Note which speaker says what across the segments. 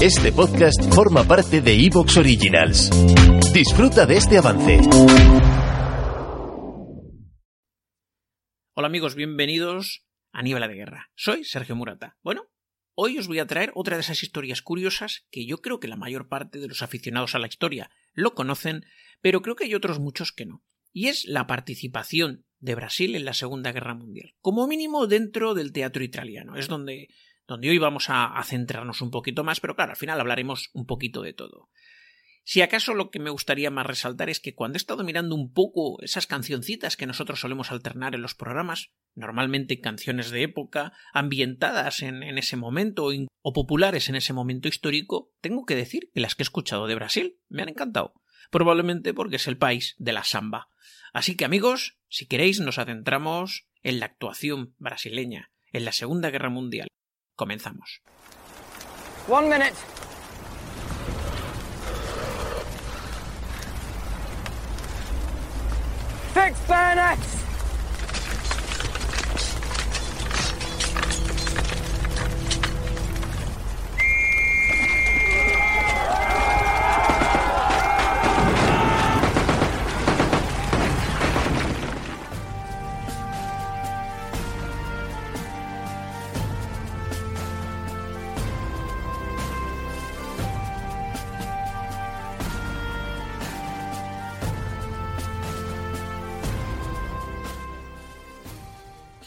Speaker 1: este podcast forma parte de Evox Originals. Disfruta de este avance.
Speaker 2: Hola amigos, bienvenidos a Niebla de Guerra. Soy Sergio Murata. Bueno, hoy os voy a traer otra de esas historias curiosas que yo creo que la mayor parte de los aficionados a la historia lo conocen, pero creo que hay otros muchos que no. Y es la participación de Brasil en la Segunda Guerra Mundial. Como mínimo dentro del teatro italiano. Es donde donde hoy vamos a, centrarnos un poquito más, pero claro, al final hablaremos un poquito de todo. Si acaso lo que me gustaría más resaltar es que cuando he estado mirando un poco esas cancioncitas que nosotros solemos alternar en los programas, normalmente canciones de época, ambientadas en, ese momento o, populares en ese momento histórico, tengo que decir que las que he escuchado de Brasil me han encantado. Probablemente porque es el país de la samba. Así que amigos, si queréis nos adentramos en la actuación brasileña en la Segunda Guerra Mundial Comenzamos.
Speaker 3: One minute. Fix bayonets!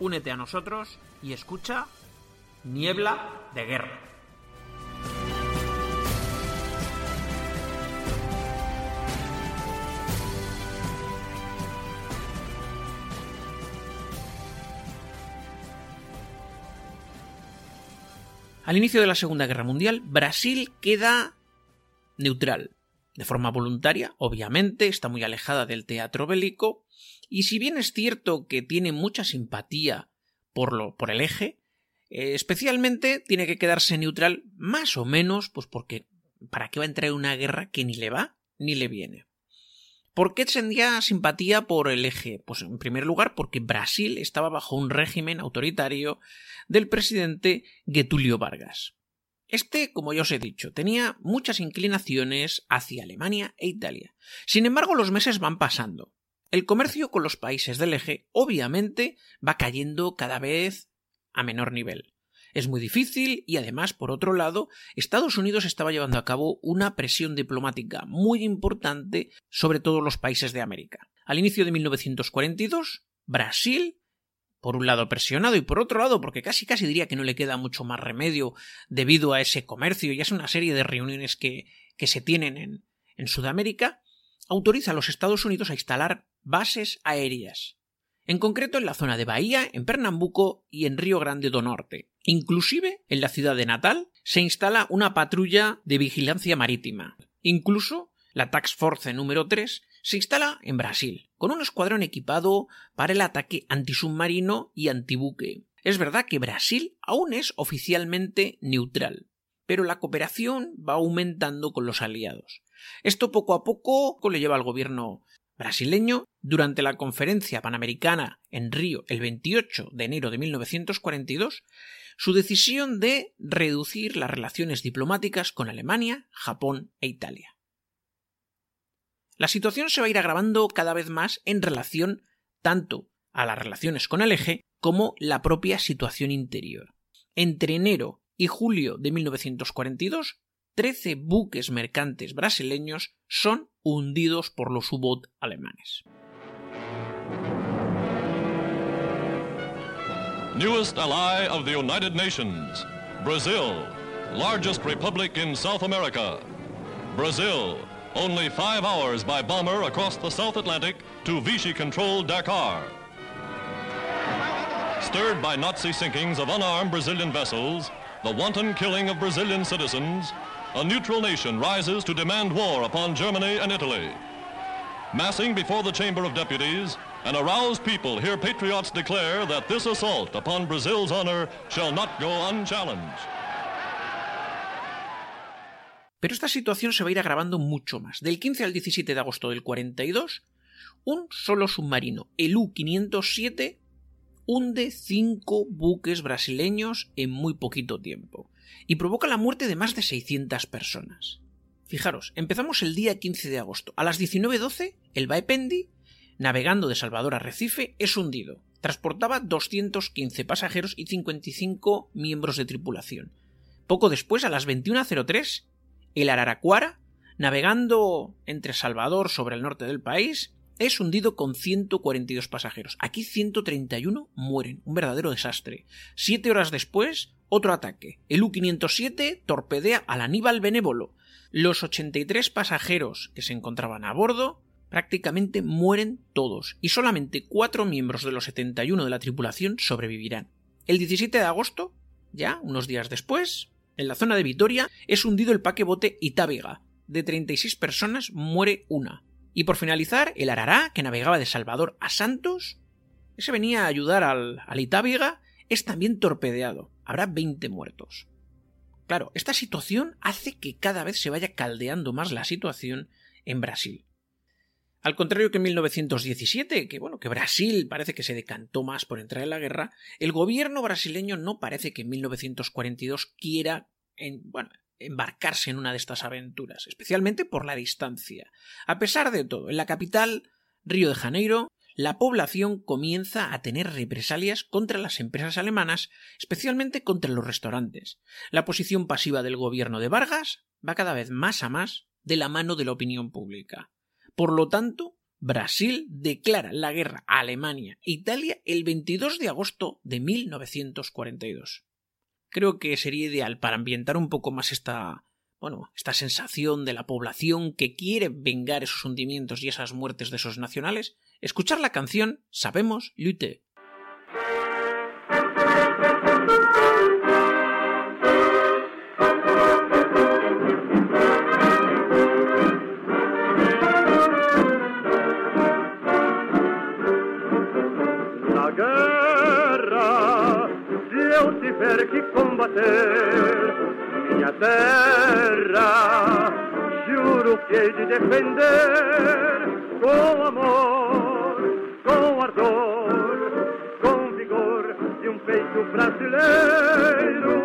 Speaker 2: únete a nosotros y escucha Niebla de Guerra. Al inicio de la Segunda Guerra Mundial, Brasil queda neutral. De forma voluntaria, obviamente, está muy alejada del teatro bélico, y si bien es cierto que tiene mucha simpatía por, lo, por el eje, eh, especialmente tiene que quedarse neutral más o menos, pues porque ¿para qué va a entrar en una guerra que ni le va ni le viene? ¿Por qué tendría simpatía por el eje? Pues en primer lugar porque Brasil estaba bajo un régimen autoritario del presidente Getulio Vargas. Este, como ya os he dicho, tenía muchas inclinaciones hacia Alemania e Italia. Sin embargo, los meses van pasando el comercio con los países del eje obviamente va cayendo cada vez a menor nivel. Es muy difícil y además, por otro lado, Estados Unidos estaba llevando a cabo una presión diplomática muy importante sobre todos los países de América. Al inicio de 1942, Brasil, por un lado presionado y por otro lado, porque casi casi diría que no le queda mucho más remedio debido a ese comercio y es una serie de reuniones que, que se tienen en, en Sudamérica, autoriza a los Estados Unidos a instalar bases aéreas, en concreto en la zona de Bahía, en Pernambuco y en Río Grande do Norte. Inclusive en la ciudad de Natal se instala una patrulla de vigilancia marítima. Incluso la Tax Force número 3 se instala en Brasil, con un escuadrón equipado para el ataque antisubmarino y antibuque. Es verdad que Brasil aún es oficialmente neutral, pero la cooperación va aumentando con los aliados. Esto poco a poco le lleva al gobierno brasileño durante la conferencia panamericana en Río el 28 de enero de 1942 su decisión de reducir las relaciones diplomáticas con Alemania, Japón e Italia. La situación se va a ir agravando cada vez más en relación tanto a las relaciones con el eje como la propia situación interior. Entre enero y julio de 1942, 13 buques mercantes brasileños son hundidos por los U-Boot alemanes.
Speaker 4: Newest ally of the United Nations, Brazil, largest republic in South America. Brazil, only five hours by bomber across the South Atlantic to Vichy-controlled Dakar. Stirred by Nazi sinkings of unarmed Brazilian vessels, the wanton killing of Brazilian citizens, a neutral nation rises to demand war upon Germany and Italy. Massing before the Chamber of Deputies, an aroused people hear patriots declare that this assault upon Brazil's honor shall not go unchallenged.
Speaker 2: Pero esta situación se va a ir agravando mucho más. Del 15 al 17 de agosto del 42, un solo submarino, el U-507, hunde cinco buques brasileños en muy poquito tiempo y provoca la muerte de más de 600 personas. Fijaros, empezamos el día 15 de agosto. A las 19.12, el Baependi, navegando de Salvador a Recife, es hundido. Transportaba 215 pasajeros y 55 miembros de tripulación. Poco después, a las 21.03, el Araraquara, navegando entre Salvador sobre el norte del país, es hundido con 142 pasajeros. Aquí 131 mueren. Un verdadero desastre. Siete horas después, otro ataque. El U-507 torpedea al Aníbal Benévolo. Los 83 pasajeros que se encontraban a bordo prácticamente mueren todos y solamente cuatro miembros de los 71 de la tripulación sobrevivirán. El 17 de agosto, ya unos días después, en la zona de Vitoria, es hundido el paquebote Itábega. De 36 personas muere una. Y por finalizar, el Arará, que navegaba de Salvador a Santos, ese venía a ayudar al, al Itábiga, es también torpedeado. Habrá 20 muertos. Claro, esta situación hace que cada vez se vaya caldeando más la situación en Brasil. Al contrario que en 1917, que bueno, que Brasil parece que se decantó más por entrar en la guerra, el gobierno brasileño no parece que en 1942 quiera embarcarse en una de estas aventuras, especialmente por la distancia. A pesar de todo, en la capital, Río de Janeiro, la población comienza a tener represalias contra las empresas alemanas, especialmente contra los restaurantes. La posición pasiva del gobierno de Vargas va cada vez más a más de la mano de la opinión pública. Por lo tanto, Brasil declara la guerra a Alemania e Italia el 22 de agosto de 1942 creo que sería ideal para ambientar un poco más esta bueno, esta sensación de la población que quiere vengar esos hundimientos y esas muertes de esos nacionales, escuchar la canción Sabemos Lute
Speaker 5: combater minha terra. Juro que hei de defender com amor, com ardor, com vigor de um peito brasileiro.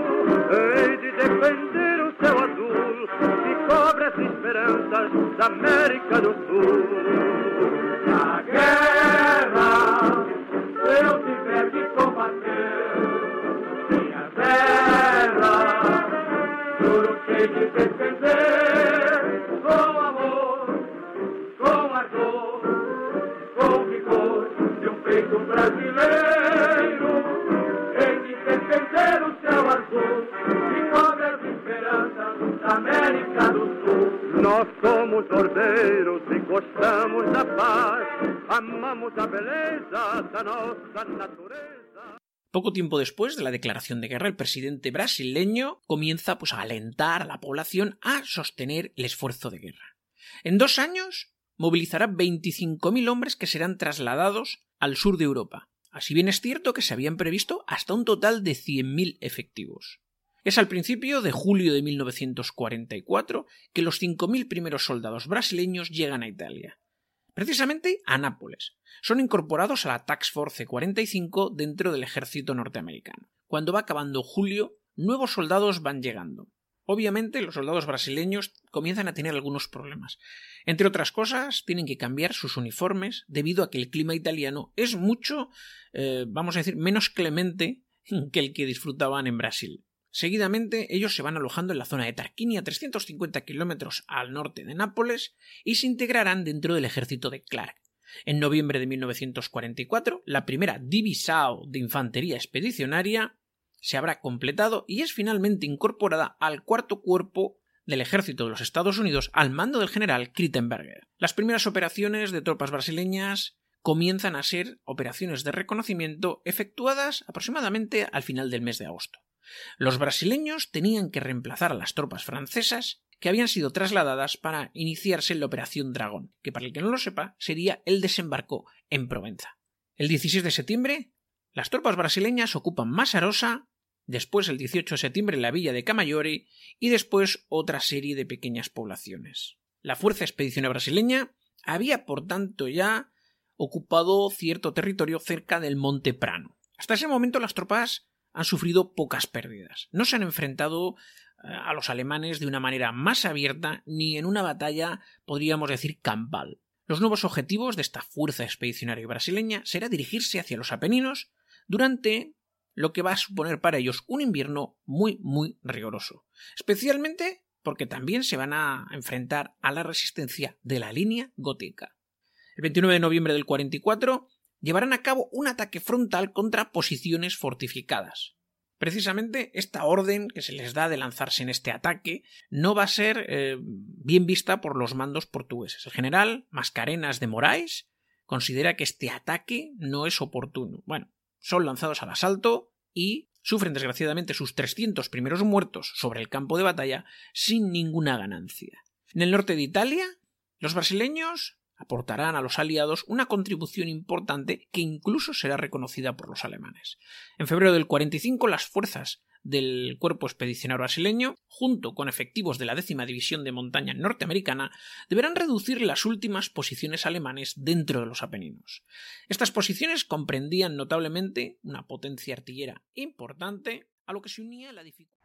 Speaker 5: Hei de defender o céu azul que cobre as esperanças da América do Sul.
Speaker 2: Poco tiempo después de la declaración de guerra, el presidente brasileño comienza pues, a alentar a la población a sostener el esfuerzo de guerra. En dos años movilizará 25.000 hombres que serán trasladados al sur de Europa. Así bien es cierto que se habían previsto hasta un total de 100.000 efectivos. Es al principio de julio de 1944 que los 5.000 primeros soldados brasileños llegan a Italia precisamente a Nápoles. Son incorporados a la Tax Force 45 dentro del ejército norteamericano. Cuando va acabando julio, nuevos soldados van llegando. Obviamente los soldados brasileños comienzan a tener algunos problemas. Entre otras cosas, tienen que cambiar sus uniformes debido a que el clima italiano es mucho, eh, vamos a decir, menos clemente que el que disfrutaban en Brasil. Seguidamente ellos se van alojando en la zona de Tarquinia, 350 kilómetros al norte de Nápoles, y se integrarán dentro del ejército de Clark. En noviembre de 1944, la primera Divisao de Infantería Expedicionaria se habrá completado y es finalmente incorporada al cuarto cuerpo del ejército de los Estados Unidos al mando del general Krittenberger. Las primeras operaciones de tropas brasileñas comienzan a ser operaciones de reconocimiento efectuadas aproximadamente al final del mes de agosto. Los brasileños tenían que reemplazar a las tropas francesas que habían sido trasladadas para iniciarse en la Operación Dragón, que para el que no lo sepa sería el desembarco en Provenza. El 16 de septiembre, las tropas brasileñas ocupan Masarosa, después el 18 de septiembre la villa de Camaiore y después otra serie de pequeñas poblaciones. La Fuerza Expedicionaria Brasileña había, por tanto, ya ocupado cierto territorio cerca del Monte Prano. Hasta ese momento las tropas han sufrido pocas pérdidas. No se han enfrentado eh, a los alemanes de una manera más abierta ni en una batalla, podríamos decir, campal. Los nuevos objetivos de esta fuerza expedicionaria brasileña será dirigirse hacia los Apeninos durante lo que va a suponer para ellos un invierno muy, muy riguroso. Especialmente porque también se van a enfrentar a la resistencia de la línea gótica. El 29 de noviembre del 44 llevarán a cabo un ataque frontal contra posiciones fortificadas. Precisamente esta orden que se les da de lanzarse en este ataque no va a ser eh, bien vista por los mandos portugueses. El general Mascarenas de Moraes considera que este ataque no es oportuno. Bueno, son lanzados al asalto y sufren desgraciadamente sus 300 primeros muertos sobre el campo de batalla sin ninguna ganancia. En el norte de Italia, los brasileños aportarán a los aliados una contribución importante que incluso será reconocida por los alemanes. En febrero del 45 las fuerzas del cuerpo expedicionario brasileño, junto con efectivos de la décima división de montaña norteamericana, deberán reducir las últimas posiciones alemanes dentro de los Apeninos. Estas posiciones comprendían notablemente una potencia artillera importante, a lo que se unía la dificultad